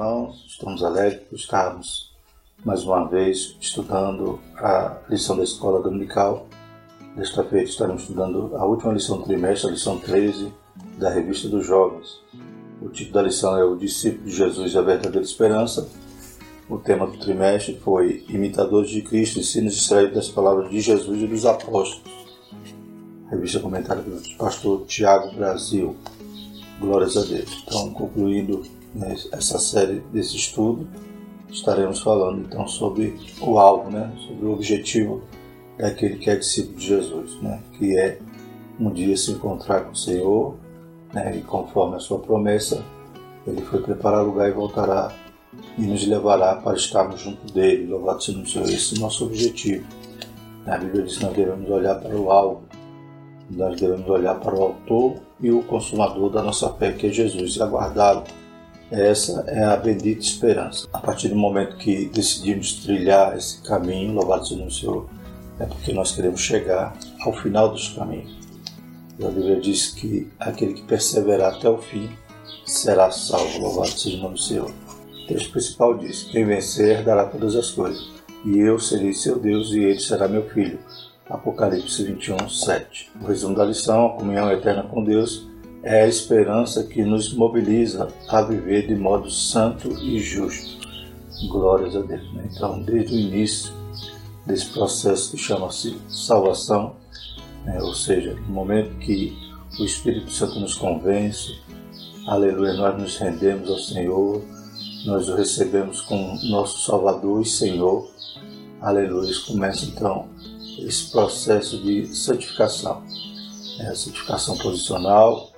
irmãos, estamos alegres por estarmos mais uma vez estudando a lição da escola dominical. Desta feita estaremos estudando a última lição do trimestre, a lição 13 da revista dos jovens. O título da lição é O Discípulo de Jesus e a Verdadeira Esperança. O tema do trimestre foi Imitadores de Cristo, ensinos extraídos das palavras de Jesus e dos apóstolos. Revista comentada pelo pastor Tiago Brasil. Glórias a Deus. Então, concluindo né, essa série desse estudo, estaremos falando então sobre o alvo, né, sobre o objetivo daquele que é discípulo de Jesus, né, que é um dia se encontrar com o Senhor, né, e conforme a sua promessa, ele foi preparar lugar e voltará e nos levará para estarmos junto dele. Louvado seja o Senhor, esse é o nosso objetivo. A Bíblia diz que nós devemos olhar para o alvo, nós devemos olhar para o autor e o consumador da nossa fé, que é Jesus, e aguardá-lo essa é a bendita esperança. A partir do momento que decidimos trilhar esse caminho, louvado seja o Senhor, é porque nós queremos chegar ao final dos caminhos. A Bíblia diz que aquele que perseverar até o fim será salvo. Louvado seja o nome do Senhor. O texto principal diz: Quem vencer dará todas as coisas, e eu serei seu Deus e ele será meu filho. Apocalipse 21, 7. O resumo da lição: a comunhão eterna com Deus é a esperança que nos mobiliza a viver de modo santo e justo. Glórias a Deus. Né? Então, desde o início desse processo que chama-se salvação, né? ou seja, no momento que o Espírito Santo nos convence, aleluia, nós nos rendemos ao Senhor, nós o recebemos como nosso Salvador e Senhor, aleluia. Começa então esse processo de santificação. É a santificação posicional,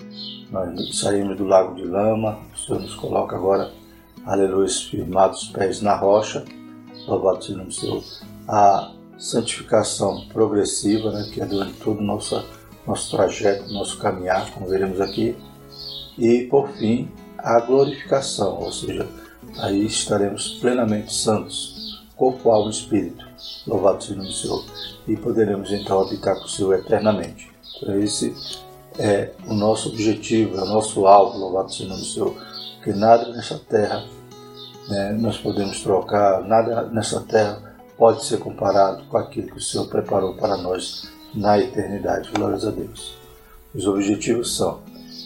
nós saímos do lago de lama, o Senhor nos coloca agora, aleluia, firmados os pés na rocha, louvado seja o Senhor. A santificação progressiva, né, que é durante todo o nosso, nosso trajeto, nosso caminhar, como veremos aqui. E, por fim, a glorificação, ou seja, aí estaremos plenamente santos, corpo, alma e espírito. Louvado seja o Senhor. E poderemos então habitar com o Senhor eternamente. Então, esse é o nosso objetivo, é o nosso alvo, louvado seja o nome do Senhor, porque nada nessa terra né, nós podemos trocar, nada nessa terra pode ser comparado com aquilo que o Senhor preparou para nós na eternidade. Glórias a Deus. Os objetivos são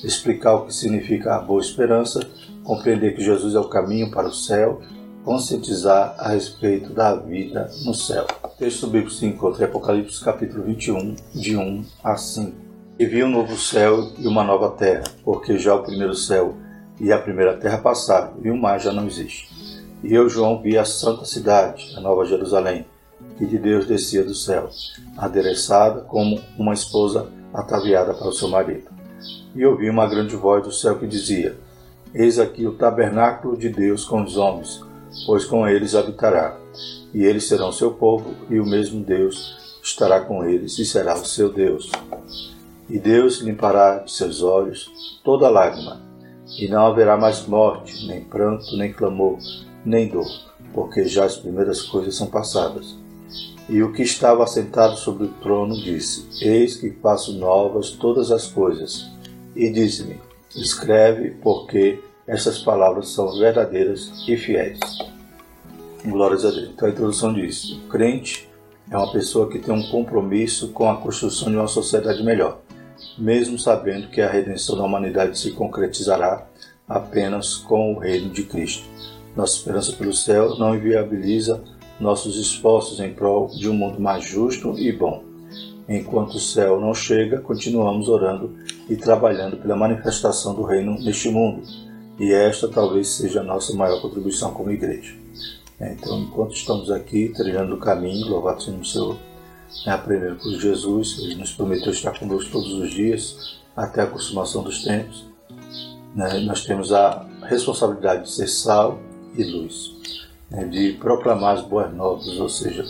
explicar o que significa a boa esperança, compreender que Jesus é o caminho para o céu, conscientizar a respeito da vida no céu. O texto bíblico se encontra em Apocalipse capítulo 21, de 1 a 5. E vi um novo céu e uma nova terra, porque já o primeiro céu e a primeira terra passaram, e o mar já não existe. E eu, João, vi a santa cidade, a nova Jerusalém, que de Deus descia do céu, adereçada como uma esposa ataviada para o seu marido. E ouvi uma grande voz do céu que dizia: Eis aqui o tabernáculo de Deus com os homens, pois com eles habitará. E eles serão seu povo, e o mesmo Deus estará com eles, e será o seu Deus e Deus limpará de seus olhos toda lágrima, e não haverá mais morte, nem pranto, nem clamor, nem dor, porque já as primeiras coisas são passadas. E o que estava assentado sobre o trono disse: Eis que faço novas todas as coisas. E disse-me: Escreve, porque essas palavras são verdadeiras e fiéis. Glórias a Deus. Então a introdução diz: o crente é uma pessoa que tem um compromisso com a construção de uma sociedade melhor mesmo sabendo que a redenção da humanidade se concretizará apenas com o reino de Cristo. Nossa esperança pelo céu não inviabiliza nossos esforços em prol de um mundo mais justo e bom. Enquanto o céu não chega, continuamos orando e trabalhando pela manifestação do reino neste mundo. E esta talvez seja a nossa maior contribuição como igreja. Então, enquanto estamos aqui trilhando o caminho, louvado seja o Senhor, né, por Jesus, ele nos prometeu estar conosco todos os dias, até a consumação dos tempos. Né, nós temos a responsabilidade de ser sal e luz, né, de proclamar as boas novas, ou seja,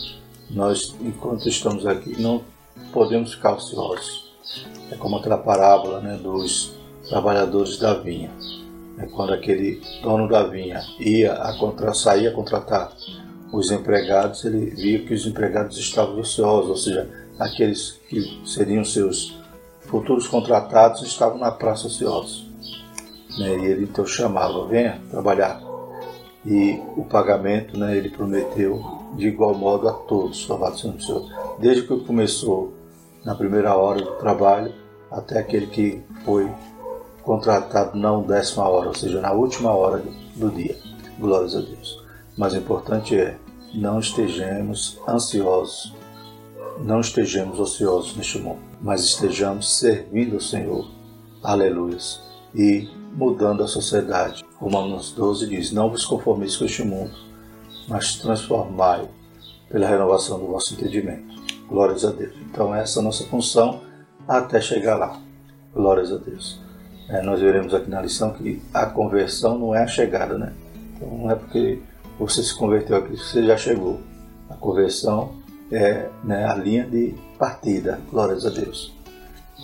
nós, enquanto estamos aqui, não podemos ficar ociosos. É como aquela parábola né, dos trabalhadores da vinha. É quando aquele dono da vinha ia a contra, saía a contratar os empregados, ele via que os empregados estavam ociosos, ou seja, aqueles que seriam seus futuros contratados estavam na praça ociosos. Né? E ele então chamava, venha trabalhar. e o pagamento, né, ele prometeu de igual modo a todos, louvado seja o Senhor. Desde que começou na primeira hora do trabalho até aquele que foi contratado na décima hora, ou seja, na última hora do dia. Glórias a Deus. Mas o importante é não estejamos ansiosos, não estejamos ociosos neste mundo, mas estejamos servindo ao Senhor. Aleluia. E mudando a sociedade. Romanos 12 diz: Não vos conformeis com este mundo, mas transformai pela renovação do vosso entendimento. Glórias a Deus. Então, essa é a nossa função até chegar lá. Glórias a Deus. É, nós veremos aqui na lição que a conversão não é a chegada, né? Então, não é porque você se converteu a Cristo você já chegou. A conversão é né, a linha de partida. Glórias a Deus.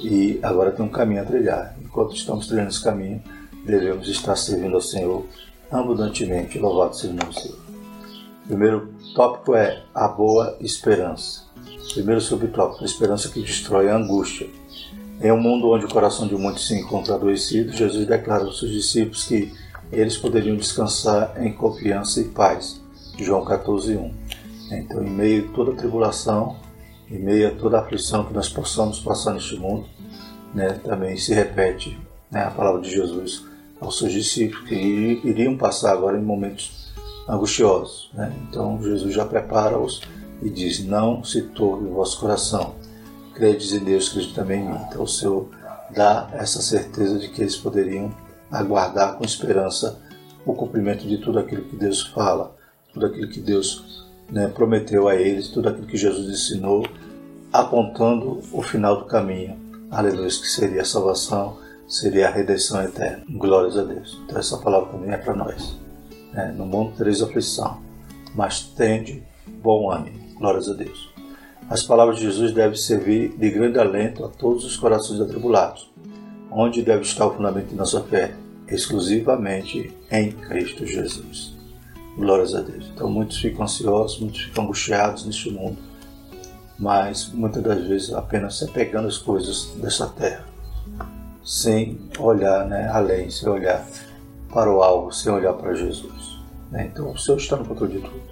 E agora tem um caminho a trilhar. Enquanto estamos trilhando esse caminho, devemos estar servindo ao Senhor abundantemente. Louvado seja o nome do Senhor. Primeiro tópico é a boa esperança. Primeiro subtópico, a esperança que destrói a angústia. Em um mundo onde o coração de muitos se encontra adoecido, Jesus declara aos seus discípulos que eles poderiam descansar em confiança e paz. João 14, 1. Então, em meio a toda tribulação, em meio a toda aflição que nós possamos passar neste mundo, né, também se repete né, a palavra de Jesus aos seus discípulos que iriam passar agora em momentos angustiosos. Né? Então, Jesus já prepara-os e diz: Não se torne o vosso coração. Credes em Deus, crede também em mim. Então, o Senhor dá essa certeza de que eles poderiam aguardar com esperança o cumprimento de tudo aquilo que Deus fala, tudo aquilo que Deus né, prometeu a eles, tudo aquilo que Jesus ensinou, apontando o final do caminho. Aleluia, que seria a salvação, seria a redenção eterna. Glórias a Deus. Então essa palavra também é para nós. Né? No mundo tereis aflição, mas tende bom ânimo. Glórias a Deus. As palavras de Jesus devem servir de grande alento a todos os corações atribulados. Onde deve estar o fundamento de nossa fé? Exclusivamente em Cristo Jesus. Glórias a Deus. Então muitos ficam ansiosos, muitos ficam angustiados neste mundo, mas muitas das vezes apenas se apegando às coisas dessa terra, sem olhar né, além, sem olhar para o alvo, sem olhar para Jesus. Né? Então o Senhor está no controle de tudo.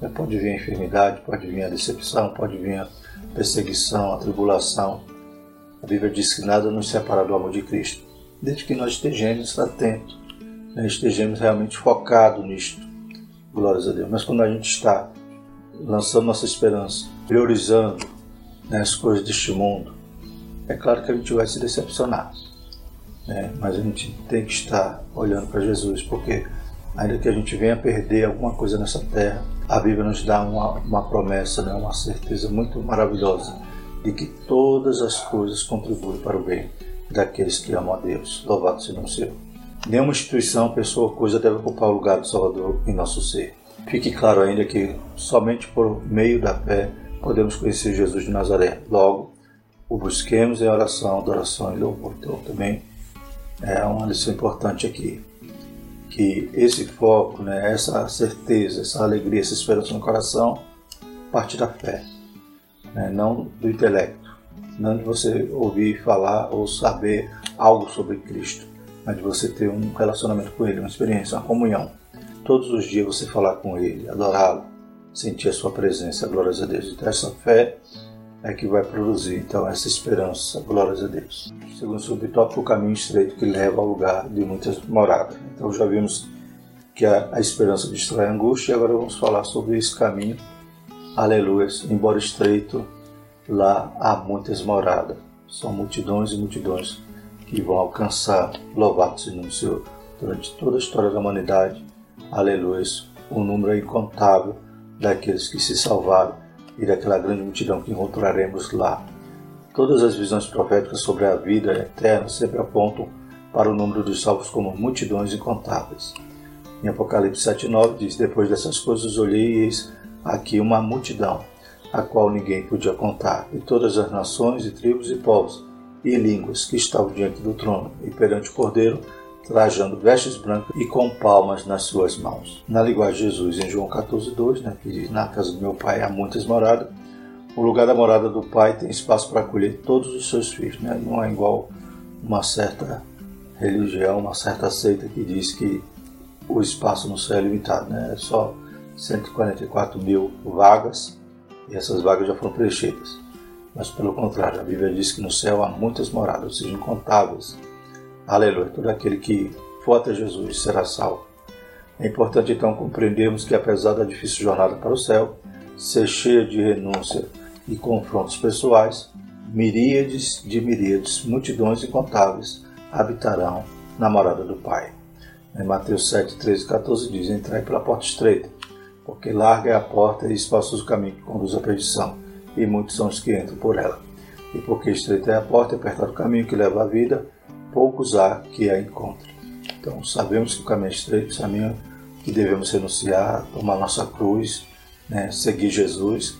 Né, pode vir a enfermidade, pode vir a decepção, pode vir a perseguição, a tribulação. A Bíblia diz que nada nos separa do amor de Cristo desde que nós estejamos atentos, né, estejamos realmente focados nisto. Glórias a Deus. Mas quando a gente está lançando nossa esperança, priorizando né, as coisas deste mundo, é claro que a gente vai se decepcionar. Né? Mas a gente tem que estar olhando para Jesus, porque ainda que a gente venha perder alguma coisa nessa terra, a Bíblia nos dá uma, uma promessa, né, uma certeza muito maravilhosa de que todas as coisas contribuem para o bem daqueles que amam a Deus. Louvado seja o Senhor. Nenhuma instituição, pessoa ou coisa deve ocupar o lugar do Salvador em nosso ser. Fique claro ainda que somente por meio da fé podemos conhecer Jesus de Nazaré. Logo, o busquemos em oração, adoração e louvor. Então, também é uma lição importante aqui. Que esse foco, né, essa certeza, essa alegria, essa esperança no coração, parte da fé, né, não do intelecto não de você ouvir falar ou saber algo sobre Cristo, mas de você ter um relacionamento com Ele, uma experiência, uma comunhão. Todos os dias você falar com Ele, adorá-lo, sentir a sua presença, glórias a Deus. Então essa fé é que vai produzir então essa esperança, glórias a Deus. Segundo subtópico, o caminho estreito que leva ao lugar de muitas moradas. Então já vimos que a, a esperança destrói a angústia agora vamos falar sobre esse caminho, aleluia, embora estreito, lá há muitas moradas. São multidões e multidões que vão alcançar, louvado seja o Senhor, durante toda a história da humanidade. Aleluia. Um número incontável daqueles que se salvaram e daquela grande multidão que encontraremos lá. Todas as visões proféticas sobre a vida eterna sempre apontam para o número dos salvos como multidões incontáveis. Em Apocalipse 7,9 diz: Depois dessas coisas olhei eis aqui uma multidão a qual ninguém podia contar, e todas as nações e tribos e povos e línguas que estavam diante do trono e perante o Cordeiro, trajando vestes brancas e com palmas nas suas mãos. Na linguagem de Jesus, em João 14,2, né, que diz: Na casa do meu pai há muitas moradas. O lugar da morada do pai tem espaço para acolher todos os seus filhos. Né? Não é igual uma certa religião, uma certa seita que diz que o espaço no céu é limitado, né? É só 144 mil vagas e essas vagas já foram preenchidas. Mas pelo contrário, a Bíblia diz que no céu há muitas moradas, ou seja, incontáveis. Aleluia. Todo aquele que for até Jesus será salvo. É importante então compreendermos que apesar da difícil jornada para o céu ser cheia de renúncia e confrontos pessoais, miríades de miríades, multidões incontáveis habitarão na morada do Pai. Em Mateus 7, 13 e 14 diz: Entrai pela porta estreita, porque larga é a porta e espaçoso o caminho que conduz à perdição, e muitos são os que entram por ela. E porque estreita é a porta e apertado o caminho que leva à vida, poucos há que a encontrem. Então sabemos que o caminho é estreito, o caminho que devemos renunciar, tomar nossa cruz, né, seguir Jesus,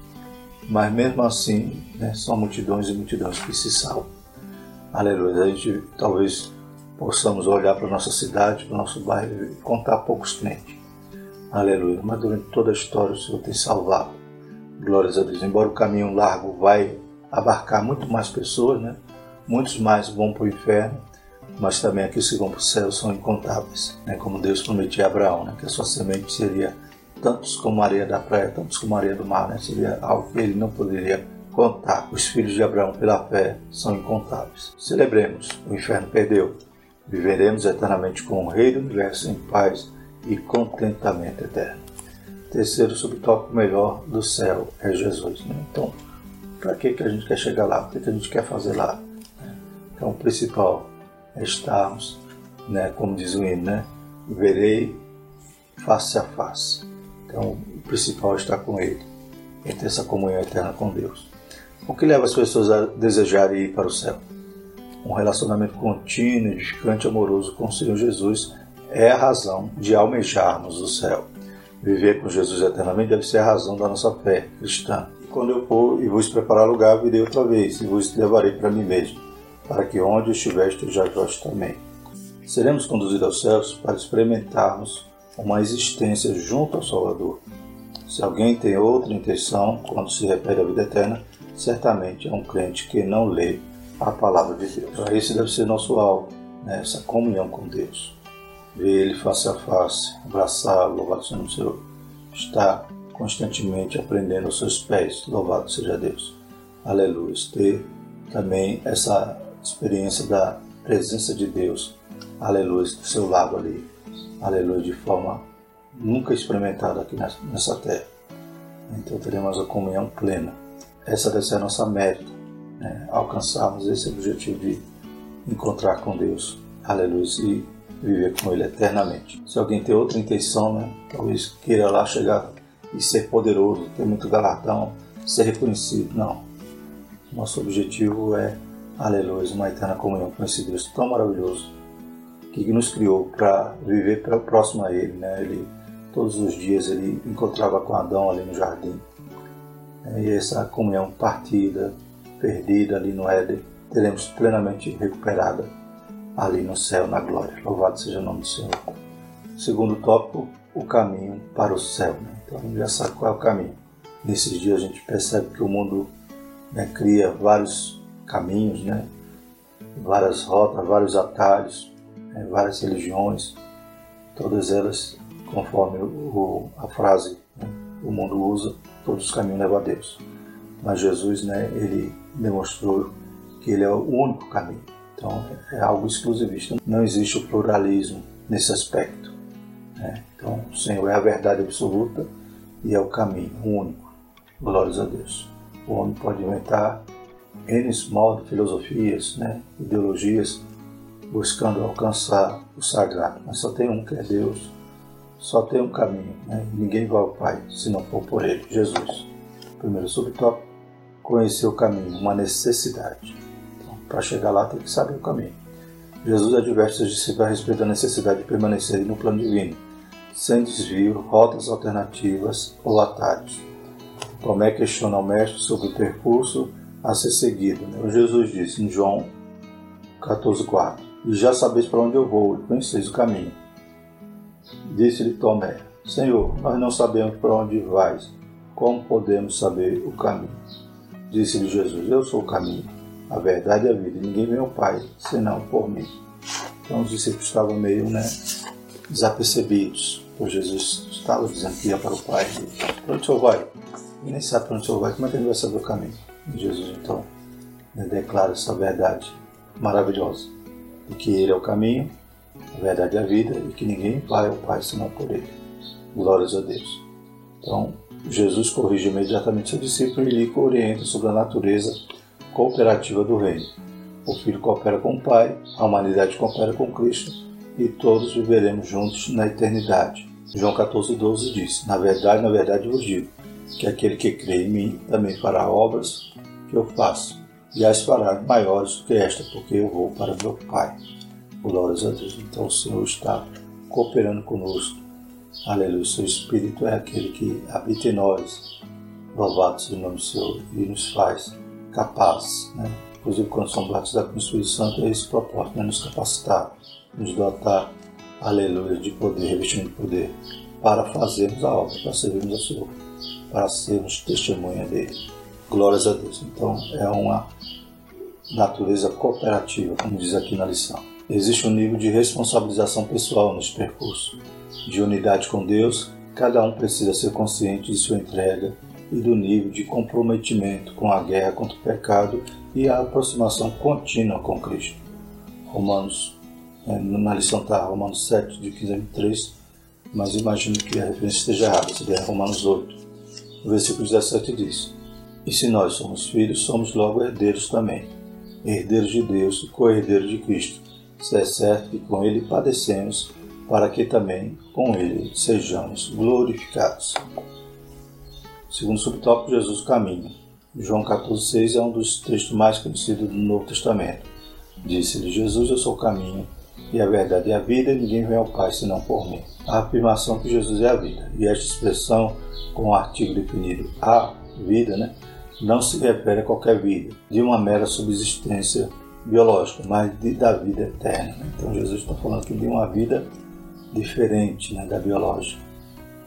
mas mesmo assim né, são multidões e multidões que se salvam. Aleluia. A gente talvez possamos olhar para a nossa cidade, para o nosso bairro e contar poucos crentes. Aleluia. Mas durante toda a história o Senhor tem salvado. Glórias a Deus. Embora o caminho largo vai abarcar muito mais pessoas, né? muitos mais vão para o inferno, mas também aqueles que vão para o céu são incontáveis. Né? Como Deus prometia a Abraão, né? que a sua semente seria tantos como a areia da praia, tantos como a areia do mar. Né? Seria algo que ele não poderia contar. Os filhos de Abraão, pela fé, são incontáveis. Celebremos. O inferno perdeu. Viveremos eternamente com o Rei do Universo em paz e contentamento eterno. Terceiro subtópico melhor do céu é Jesus. Né? Então, para que, que a gente quer chegar lá? O que, que a gente quer fazer lá? Então, o principal é estarmos, né, como diz o hino, né? verei face a face. Então, o principal é estar com Ele, ter essa comunhão eterna com Deus. O que leva as pessoas a desejarem ir para o céu? Um relacionamento contínuo, edificante, amoroso com o Senhor Jesus é a razão de almejarmos o céu. Viver com Jesus eternamente deve ser a razão da nossa fé cristã. Quando eu for e vos preparar lugar, virei outra vez e vos levarei para mim mesmo, para que onde eu estiver esteja vós também. Seremos conduzidos aos céus para experimentarmos uma existência junto ao Salvador. Se alguém tem outra intenção quando se refere à vida eterna, certamente é um crente que não lê a palavra de Deus. Esse deve ser nosso alvo, né? essa comunhão com Deus ver ele face a face, abraçá-lo, louvado seja o Senhor, estar constantemente aprendendo aos seus pés, louvado seja Deus. Aleluia. Ter também essa experiência da presença de Deus, aleluia, do seu lado ali, aleluia, de forma nunca experimentada aqui nessa terra. Então teremos a comunhão plena. Essa deve ser a nossa meta, né? alcançarmos esse objetivo de encontrar com Deus, aleluia, e viver com Ele eternamente. Se alguém tem outra intenção, né, talvez queira lá chegar e ser poderoso, ter muito galardão, ser reconhecido. Não. Nosso objetivo é, aleluia, uma eterna comunhão com esse Deus tão maravilhoso que nos criou para viver próximo a Ele. Né? Ele todos os dias ele encontrava com Adão ali no jardim. E essa comunhão partida, perdida ali no Éden, teremos plenamente recuperada ali no céu, na glória. Louvado seja o nome do Senhor. Segundo tópico, o caminho para o céu. Né? Então a gente já sabe qual é o caminho. Nesses dias a gente percebe que o mundo né, cria vários caminhos, né? várias rotas, vários atalhos, né? várias religiões, todas elas conforme o, a frase né? o mundo usa, todos os caminhos levam a Deus. Mas Jesus, né, ele demonstrou que ele é o único caminho. Então é algo exclusivista. Não existe o pluralismo nesse aspecto. Né? Então o Senhor é a verdade absoluta e é o caminho único. Glórias a Deus. O homem pode inventar N modos, filosofias, né? ideologias, buscando alcançar o sagrado. Mas só tem um que é Deus, só tem um caminho. Né? Ninguém vai ao Pai se não for por Ele, Jesus. Primeiro subtópico, conhecer o caminho, uma necessidade. Para chegar lá tem que saber o caminho. Jesus adverte seus discípulos a respeito da necessidade de permanecerem no plano divino, sem desvio, rotas alternativas ou atalhos. Tomé questiona o mestre sobre o percurso a ser seguido. Né? Jesus disse em João 14,4: E já sabeis para onde eu vou, e conheceis o caminho. Disse-lhe Tomé: Senhor, nós não sabemos para onde vais, como podemos saber o caminho? Disse-lhe Jesus: Eu sou o caminho a verdade e a vida. Ninguém vem ao Pai senão por mim. Então os discípulos estavam meio né, desapercebidos, pois Jesus estava dizendo que ia para o Pai. Para onde o vai? E nem sabe para onde o vai, como é que ele vai saber o caminho? E Jesus então declara essa verdade maravilhosa, de que Ele é o caminho, a verdade e a vida, e que ninguém vai ao Pai senão por Ele. Glórias a Deus. Então, Jesus corrige imediatamente seu discípulo e lhe orienta sobre a natureza cooperativa do reino. O Filho coopera com o Pai, a humanidade coopera com Cristo e todos viveremos juntos na eternidade. João 14,12 diz: Na verdade, na verdade vos digo, que aquele que crê em mim também fará obras que eu faço, e as fará maiores do que esta, porque eu vou para meu Pai. Glórias a Deus. Então o Senhor está cooperando conosco. Aleluia. Seu Espírito é aquele que habita em nós. Louvado seja o nome do Senhor e nos faz capazes. Né? Inclusive, quando batizados com o Espírito Santo, é esse propósito, né? nos capacitar, nos dotar, aleluia, de poder, revestimento de poder, para fazermos a obra, para servirmos ao Senhor, para sermos testemunha dele. Glórias a Deus. Então, é uma natureza cooperativa, como diz aqui na lição. Existe um nível de responsabilização pessoal nesse percurso. De unidade com Deus, cada um precisa ser consciente de sua entrega e do nível de comprometimento com a guerra contra o pecado e a aproximação contínua com Cristo. Romanos, é, na lição está Romanos 7, de 15 a 23, mas imagino que a referência esteja errada, seria Romanos 8. O versículo 17 diz: E se nós somos filhos, somos logo herdeiros também herdeiros de Deus e co-herdeiros de Cristo, se é certo que com ele padecemos, para que também com ele sejamos glorificados. Segundo subtópico, Jesus caminha. João 14,6 é um dos textos mais conhecidos do Novo Testamento. Disse-lhe Jesus: Eu sou o caminho, e a verdade e a vida, ninguém vem ao Pai senão por mim. A afirmação que Jesus é a vida, e esta expressão, com o artigo definido a vida, né, não se refere a qualquer vida, de uma mera subsistência biológica, mas de, da vida eterna. Então Jesus está falando aqui de uma vida diferente né, da biológica,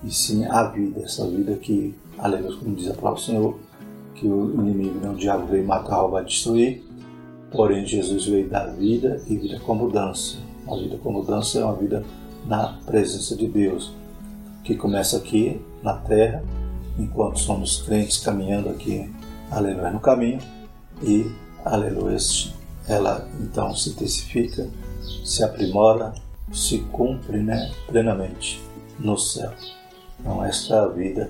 e sim a vida, essa vida que, aleluia, como diz a palavra do Senhor, que o inimigo, né, o diabo veio matar, roubar, destruir, porém Jesus veio dar vida e vida com mudança. A vida com mudança é uma vida na presença de Deus, que começa aqui na terra, enquanto somos crentes caminhando aqui aleluia, no caminho e, aleluia, ela então se intensifica, se aprimora, se cumpre né, plenamente no céu. Então, esta é a vida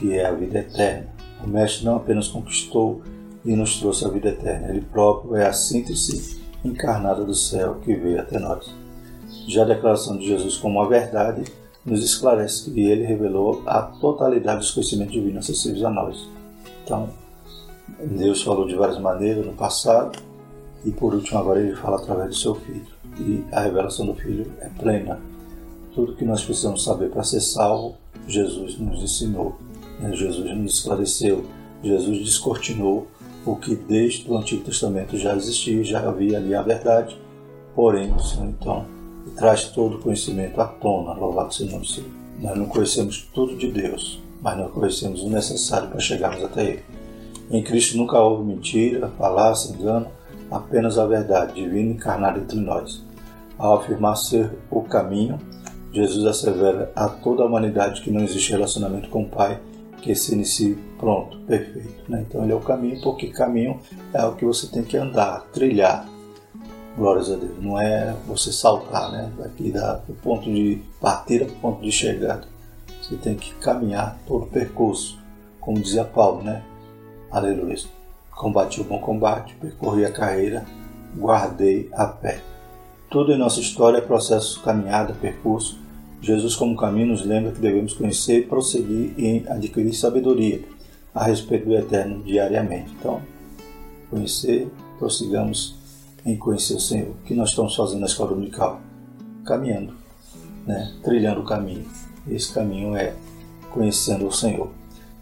que é a vida eterna. O Mestre não apenas conquistou e nos trouxe a vida eterna, ele próprio é a síntese encarnada do céu que veio até nós. Já a declaração de Jesus como a verdade nos esclarece que ele revelou a totalidade dos conhecimentos divinos acessíveis a nós. Então, Deus falou de várias maneiras no passado e por último agora ele fala através do seu filho. E a revelação do filho é plena. Tudo que nós precisamos saber para ser salvo, Jesus nos ensinou. Né? Jesus nos esclareceu. Jesus descortinou o que desde o Antigo Testamento já existia, já havia ali a verdade. Porém, o Senhor então traz todo o conhecimento à tona, louvado seja o nome do Senhor. Nós não conhecemos tudo de Deus, mas nós conhecemos o necessário para chegarmos até Ele. Em Cristo nunca houve mentira, falácia, engano, apenas a verdade divina encarnada entre nós. Ao afirmar ser o caminho, Jesus assevera a toda a humanidade que não existe relacionamento com o Pai que se inicie pronto, perfeito. Né? Então ele é o caminho, porque caminho é o que você tem que andar, trilhar. Glórias a Deus. Não é você saltar, né? Daqui da, do ponto de partida para o ponto de chegada. Você tem que caminhar todo o percurso, como dizia Paulo, né? Aleluia. Combati o bom combate, percorri a carreira, guardei a pé. Tudo em nossa história é processo, caminhada, percurso. Jesus, como caminho, nos lembra que devemos conhecer, prosseguir e adquirir sabedoria a respeito do eterno diariamente. Então, conhecer, prossigamos em conhecer o Senhor. O que nós estamos fazendo na escola dominical? Caminhando, né? trilhando o caminho. Esse caminho é conhecendo o Senhor.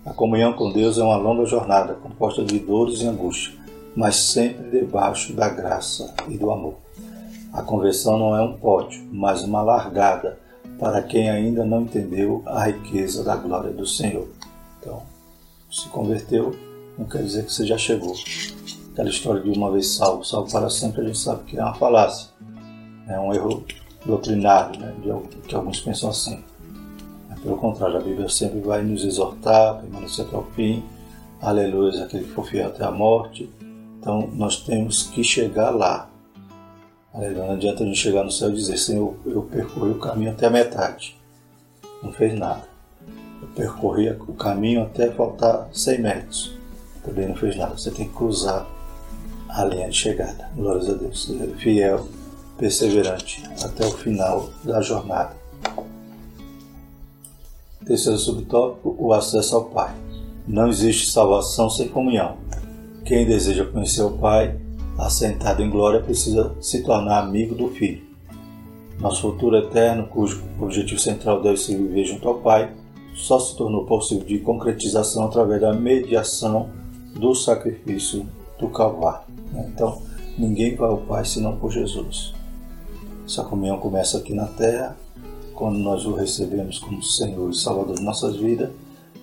A comunhão com Deus é uma longa jornada, composta de dores e angústia, mas sempre debaixo da graça e do amor. A conversão não é um pódio, mas uma largada para quem ainda não entendeu a riqueza da glória do Senhor. Então, se converteu, não quer dizer que você já chegou. Aquela história de uma vez salvo, salvo para sempre, a gente sabe que é uma falácia. É um erro doutrinário, né, de, que alguns pensam assim. Pelo contrário, a Bíblia sempre vai nos exortar, permanecer até o fim. Aleluia, aquele que for fiel até a morte. Então nós temos que chegar lá. Não adianta a gente chegar no céu e dizer, Senhor, eu percorri o caminho até a metade. Não fez nada. Eu percorri o caminho até faltar 100 metros. Também não fez nada. Você tem que cruzar a linha de chegada. Glórias a Deus. Fiel, perseverante até o final da jornada. Terceiro subtópico: o acesso ao Pai. Não existe salvação sem comunhão. Quem deseja conhecer o Pai, assentado em glória, precisa se tornar amigo do Filho. Nosso futuro eterno, cujo objetivo central deve ser viver junto ao Pai, só se tornou possível de concretização através da mediação do sacrifício do Calvário. Então, ninguém vai ao Pai senão por Jesus. Essa comunhão começa aqui na terra quando nós o recebemos como Senhor e Salvador de nossas vidas.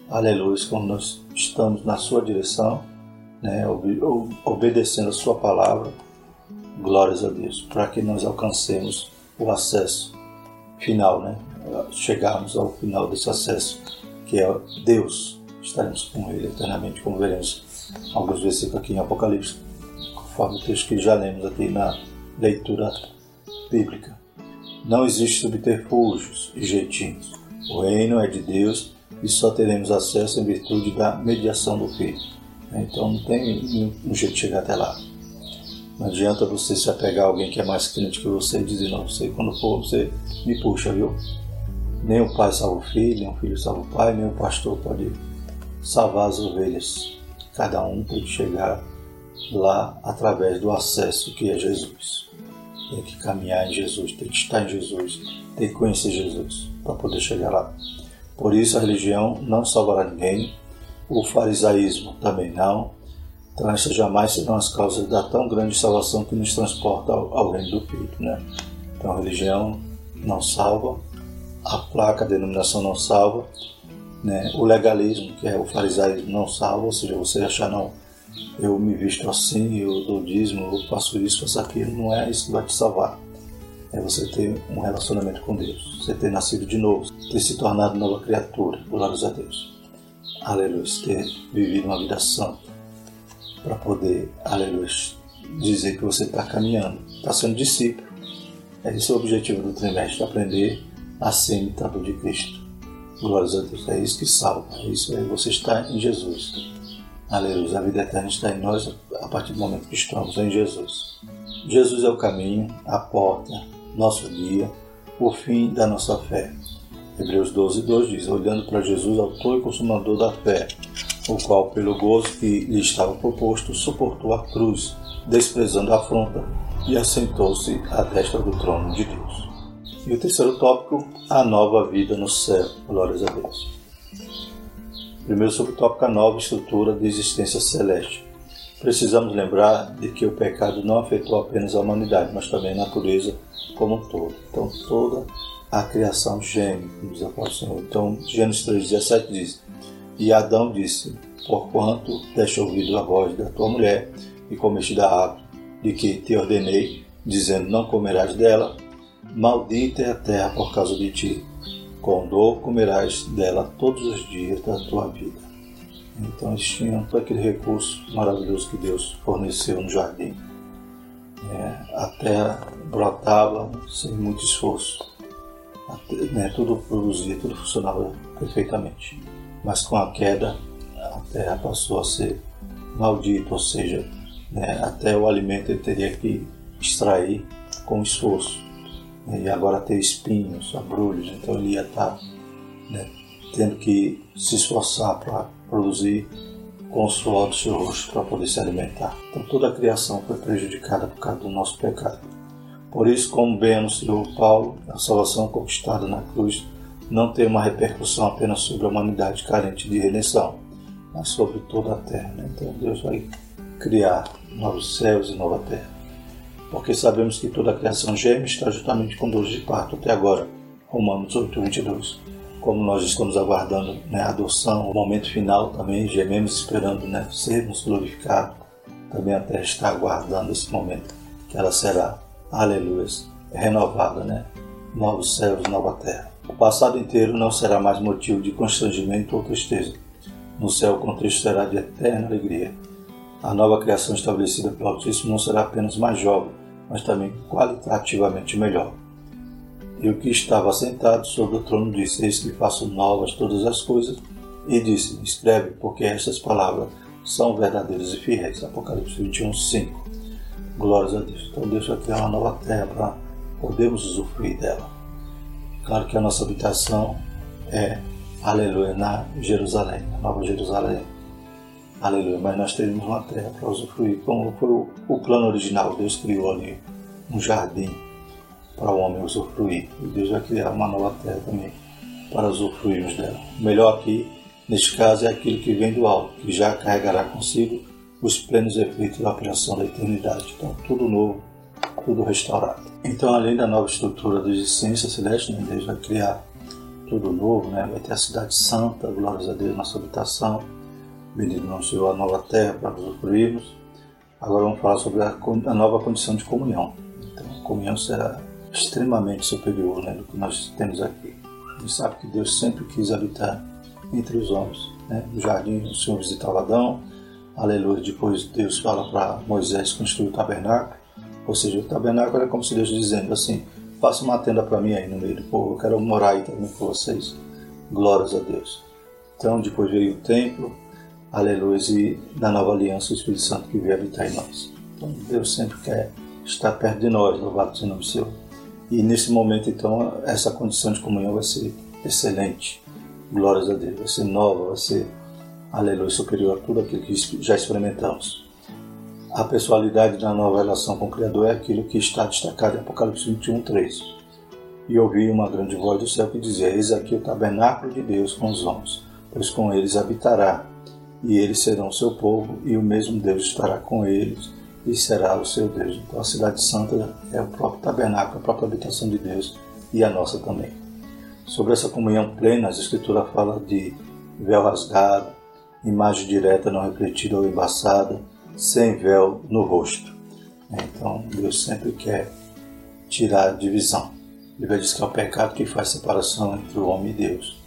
Aleluia, quando nós estamos na sua direção, né, obedecendo a sua palavra. Glórias a Deus, para que nós alcancemos o acesso final, né? chegarmos ao final desse acesso, que é Deus. Estaremos com Ele eternamente, como veremos alguns versículos aqui em Apocalipse, conforme o texto que já lemos aqui na leitura bíblica. Não existe subterfúgios e jeitinhos. O reino é de Deus e só teremos acesso em virtude da mediação do Filho. Então não tem um jeito de chegar até lá. Não adianta você se apegar a alguém que é mais crente que você e dizer, não, você quando for, você me puxa, viu? Nem o pai salva o filho, nem o filho salva o pai, nem o pastor pode salvar as ovelhas. Cada um tem que chegar lá através do acesso que é Jesus tem que caminhar em Jesus, tem que estar em Jesus, tem que conhecer Jesus para poder chegar lá. Por isso a religião não salvará ninguém, o farisaísmo também não. Então essas jamais serão as causas da tão grande salvação que nos transporta ao, ao reino do Filho. Né? Então a religião não salva, a placa, a denominação não salva, né? o legalismo, que é o farisaísmo, não salva, ou seja, você achar não eu me visto assim, eu dou dízimo, eu faço isso, faço aquilo, não é isso que vai te salvar. É você ter um relacionamento com Deus, você ter nascido de novo, ter se tornado nova criatura, glórias a Deus. Aleluia, ter vivido uma vida santa, para poder, aleluia, dizer que você está caminhando, está sendo discípulo. É esse o objetivo do trimestre, aprender a ser imitador de Cristo. Glórias a Deus, é isso que salva, é isso aí, você está em Jesus. Aleluia. A vida eterna está em nós a partir do momento que estamos em Jesus. Jesus é o caminho, a porta, nosso guia, o fim da nossa fé. Hebreus 12, 2 diz: Olhando para Jesus, autor e consumador da fé, o qual, pelo gozo que lhe estava proposto, suportou a cruz, desprezando a afronta, e assentou-se à destra do trono de Deus. E o terceiro tópico, a nova vida no céu. Glórias a Deus. Primeiro subtópico a nova estrutura de existência celeste. Precisamos lembrar de que o pecado não afetou apenas a humanidade, mas também a natureza como um todo. Então toda a criação geme, como diz a palavra do Senhor. Então Gênesis 3,17 diz, E Adão disse, Porquanto deste ouvido a voz da tua mulher e comeste da árvore de que te ordenei, dizendo, não comerás dela, maldita é a terra por causa de ti com dor comerás dela todos os dias da tua vida. Então eles tinham todo aquele recurso maravilhoso que Deus forneceu no jardim. É, a terra brotava sem muito esforço. Né, tudo produzia, tudo funcionava perfeitamente. Mas com a queda, a terra passou a ser maldita, ou seja, né, até o alimento ele teria que extrair com esforço e agora tem espinhos, abrolhos, então ele ia estar né, tendo que se esforçar para produzir com o suor do seu rosto para poder se alimentar. Então toda a criação foi prejudicada por causa do nosso pecado. Por isso, como bem anunciou Paulo, a salvação conquistada na cruz não tem uma repercussão apenas sobre a humanidade carente de redenção, mas sobre toda a terra. Né? Então Deus vai criar novos céus e nova terra porque sabemos que toda a criação geme está justamente com dores de parto até agora. Romanos 8, 22. Como nós estamos aguardando né, a adoção, o momento final também, gememos esperando né, sermos glorificados. Também a terra está aguardando esse momento, que ela será, aleluia, renovada, né? novos céus nova terra. O passado inteiro não será mais motivo de constrangimento ou tristeza. No céu o contexto será de eterna alegria. A nova criação estabelecida pelo Altíssimo não será apenas mais jovem, mas também qualitativamente melhor. E o que estava sentado sobre o trono disse: Eis que faço novas todas as coisas. E disse: Escreve, porque essas palavras são verdadeiras e fiéis. Apocalipse 21, 5. Glórias a Deus. Então Deus vai criar uma nova terra para podermos usufruir dela. Claro que a nossa habitação é, aleluia, na Jerusalém, na Nova Jerusalém. Aleluia. Mas nós teremos uma terra para usufruir, como foi o, o plano original. Deus criou ali um jardim para o homem usufruir. E Deus vai criar uma nova terra também para usufruirmos dela. O melhor aqui, neste caso, é aquilo que vem do alto, que já carregará consigo os plenos efeitos da operação da eternidade. Então, tudo novo, tudo restaurado. Então, além da nova estrutura da existência celeste, né, Deus vai criar tudo novo, né? vai ter a cidade santa, glórias a Deus, nossa habitação. Bendito não seja a nova terra para usufruirmos. Agora vamos falar sobre a, a nova condição de comunhão. Então, a comunhão será extremamente superior né, do que nós temos aqui. A gente sabe que Deus sempre quis habitar entre os homens. Né? No jardim, o Senhor visitava Adão, aleluia. Depois Deus fala para Moisés construir o tabernáculo, ou seja, o tabernáculo era como se Deus dizendo assim: faça uma tenda para mim aí no meio do povo, eu quero morar aí também com vocês. Glórias a Deus. Então, depois veio o templo, aleluia, e na nova aliança o Espírito Santo que veio habitar em nós. Então, Deus sempre quer estar perto de nós, louvado seja o nome seu. E nesse momento, então, essa condição de comunhão vai ser excelente. Glórias a Deus. Vai ser nova, vai ser, aleluia, superior a tudo aquilo que já experimentamos. A pessoalidade da nova relação com o Criador é aquilo que está destacado em Apocalipse 21, 3. E ouvi uma grande voz do céu que dizia: Eis aqui o tabernáculo de Deus com os homens, pois com eles habitará, e eles serão seu povo, e o mesmo Deus estará com eles e será o seu Deus. Então a cidade santa é o próprio tabernáculo, a própria habitação de Deus e a nossa também. Sobre essa comunhão plena, as Escrituras fala de véu rasgado, imagem direta não refletida ou embaçada, sem véu no rosto. Então Deus sempre quer tirar a divisão. Bíblia diz que é o pecado que faz separação entre o homem e Deus.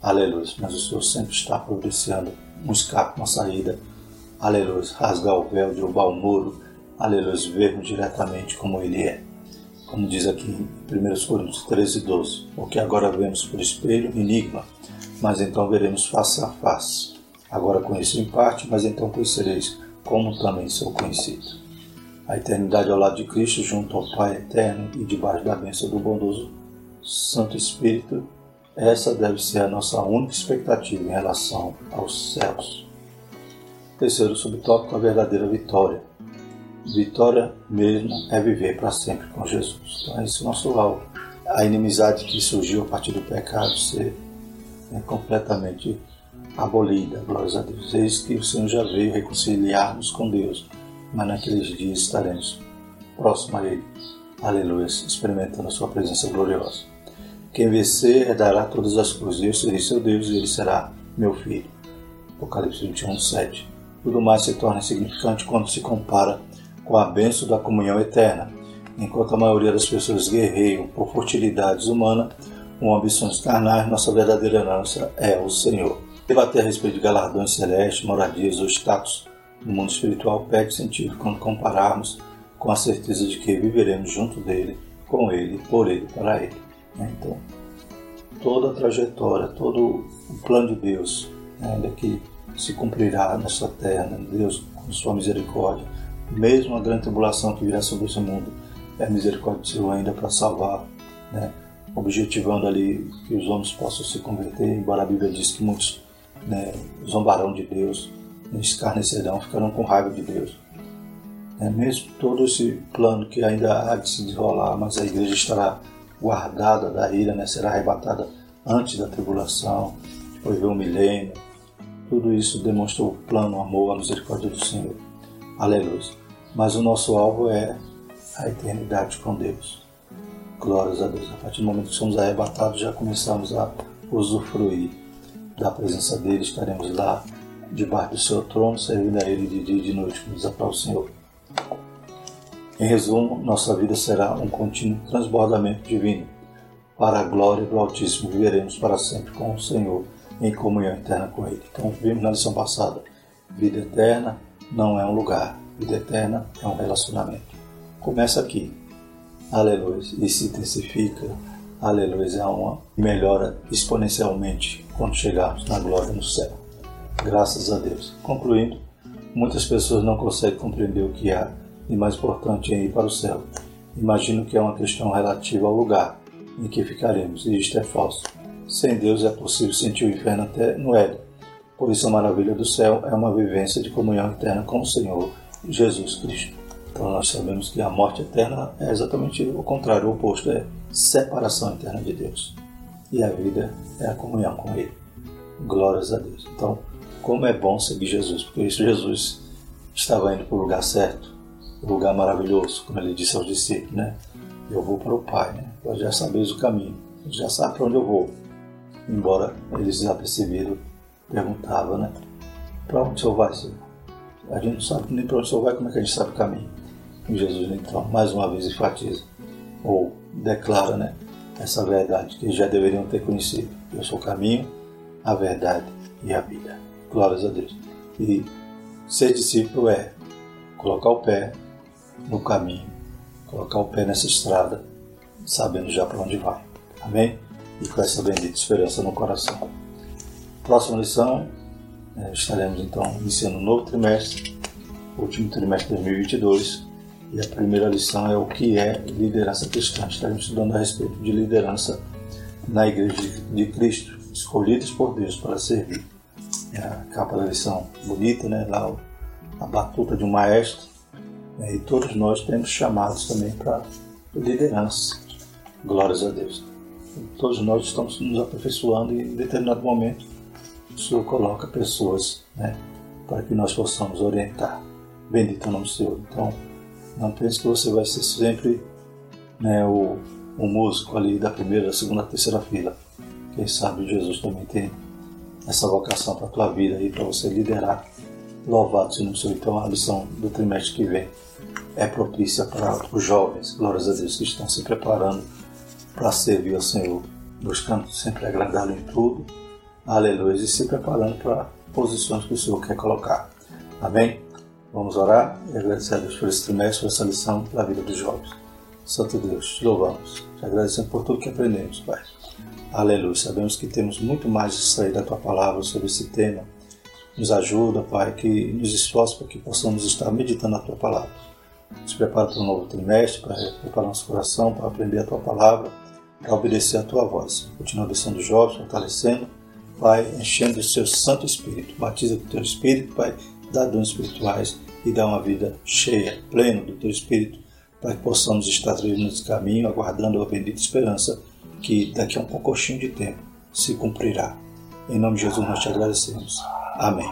Aleluia. Mas o Senhor sempre está providenciando um escape, uma saída aleluia, rasgar o véu, derrubar o muro, aleluia, vermos diretamente como ele é. Como diz aqui em 1 Coríntios 13, 12, porque agora vemos por espelho, enigma, mas então veremos face a face. Agora conheço em parte, mas então conhecereis como também sou conhecido. A eternidade ao lado de Cristo, junto ao Pai eterno e debaixo da bênção do bondoso Santo Espírito, essa deve ser a nossa única expectativa em relação aos céus. Terceiro subtópico, a verdadeira vitória. Vitória mesmo é viver para sempre com Jesus. Então, esse é o nosso alvo. A inimizade que surgiu a partir do pecado ser né, completamente abolida, glórias a Deus. Eis que o Senhor já veio reconciliar-nos com Deus, mas naqueles dias estaremos próximos a Ele. Aleluia, experimentando a Sua presença gloriosa. Quem vencer herdará todas as coisas. Eu serei seu Deus e ele será meu filho. Apocalipse 21, 7. Tudo mais se torna insignificante quando se compara com a bênção da comunhão eterna. Enquanto a maioria das pessoas guerreiam por futilidades humanas, com ambições carnais, nossa verdadeira herança é o Senhor. Debater a respeito de galardões celestes, moradias ou status no mundo espiritual perde sentido quando compararmos com a certeza de que viveremos junto dele, com ele, por ele, para ele. Né? Então, toda a trajetória, todo o plano de Deus, né, ainda que se cumprirá nessa terra, né? Deus, com sua misericórdia. Mesmo a grande tribulação que virá sobre esse mundo, é misericórdia do Senhor ainda para salvar, né? objetivando ali que os homens possam se converter, embora a Bíblia diz que muitos né, zombarão de Deus, escarnecerão, ficarão com raiva de Deus. É, mesmo todo esse plano que ainda há de se desenrolar, mas a igreja estará guardada da ira, né, será arrebatada antes da tribulação, depois vem o milênio, tudo isso demonstra o plano, o amor, a misericórdia do Senhor. Aleluia. Mas o nosso alvo é a eternidade com Deus. Glórias a Deus. A partir do momento que somos arrebatados, já começamos a usufruir da presença dele. Estaremos lá, debaixo do seu trono, servindo a ele de dia e de noite, como diz a o Senhor. Em resumo, nossa vida será um contínuo transbordamento divino. para a glória do Altíssimo, viveremos para sempre com o Senhor, em comunhão eterna com Ele. Então, vimos na lição passada: vida eterna não é um lugar, vida eterna é um relacionamento. Começa aqui, aleluia, e se intensifica, aleluia, é uma melhora exponencialmente quando chegarmos na glória no céu. Graças a Deus. Concluindo, muitas pessoas não conseguem compreender o que há e mais importante em ir para o céu. Imagino que é uma questão relativa ao lugar em que ficaremos, e isto é falso. Sem Deus é possível sentir o inferno até no Éden. Por isso a maravilha do céu é uma vivência de comunhão eterna com o Senhor Jesus Cristo. Então nós sabemos que a morte eterna é exatamente o contrário, o oposto, é separação eterna de Deus. E a vida é a comunhão com Ele. Glórias a Deus. Então, como é bom seguir Jesus, porque isso Jesus estava indo para o lugar certo, o lugar maravilhoso, como ele disse aos discípulos, né? Eu vou para o Pai, né? Vós já sabeis o caminho, já sabe para onde eu vou. Embora eles já perceberam, perguntavam, né? Para onde o Senhor vai, Senhor? A gente não sabe nem para onde o Senhor vai, como é que a gente sabe o caminho? E Jesus, então, mais uma vez enfatiza, ou declara, né? Essa verdade que já deveriam ter conhecido. Eu sou o caminho, a verdade e a vida. Glórias a Deus. E ser discípulo é colocar o pé no caminho, colocar o pé nessa estrada, sabendo já para onde vai. Amém? E com essa bendita esperança no coração. Próxima lição, é, estaremos então iniciando um novo trimestre, último trimestre de 2022, e a primeira lição é o que é liderança cristã. Estaremos estudando a respeito de liderança na Igreja de Cristo, escolhidos por Deus para servir. É a capa da lição bonita, né? Lá a batuta de um maestro, né? e todos nós temos chamados também para liderança. Glórias a Deus. Todos nós estamos nos aperfeiçoando e em determinado momento o Senhor coloca pessoas né, para que nós possamos orientar. Bendito é o nome do Senhor. Então, não pense que você vai ser sempre né, o, o músico ali da primeira, da segunda, da terceira fila. Quem sabe Jesus também tem essa vocação para a tua vida e para você liderar Louvado seja o Senhor. Então, a lição do trimestre que vem é propícia para os jovens, glórias a Deus, que estão se preparando para servir ao Senhor, buscando sempre agradá-lo em tudo, aleluia, e se preparando para posições que o Senhor quer colocar. Amém? Vamos orar e agradecer a Deus por esse trimestre, por essa lição da vida dos jovens. Santo Deus, te louvamos, te agradecemos por tudo que aprendemos, Pai. Aleluia. Sabemos que temos muito mais de extrair da tua palavra sobre esse tema nos ajuda, Pai, que nos esforce para que possamos estar meditando a Tua palavra. Nos prepara para o novo trimestre, para preparar nosso coração, para aprender a Tua palavra, para obedecer a Tua voz. Continua abençoando os jovens, fortalecendo, Pai, enchendo o Seu Santo Espírito. Batiza com o Teu Espírito, Pai, dá dons espirituais e dá uma vida cheia, plena do Teu Espírito, para que possamos estar trilhando esse caminho, aguardando a bendita esperança que daqui a um pouquinho de tempo se cumprirá. Em nome de Jesus nós te agradecemos. Amém.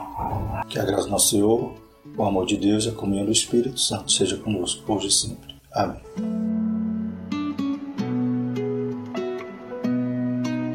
Que a graça do nosso Senhor, o amor de Deus e a comunhão do Espírito Santo seja conosco hoje e sempre. Amém.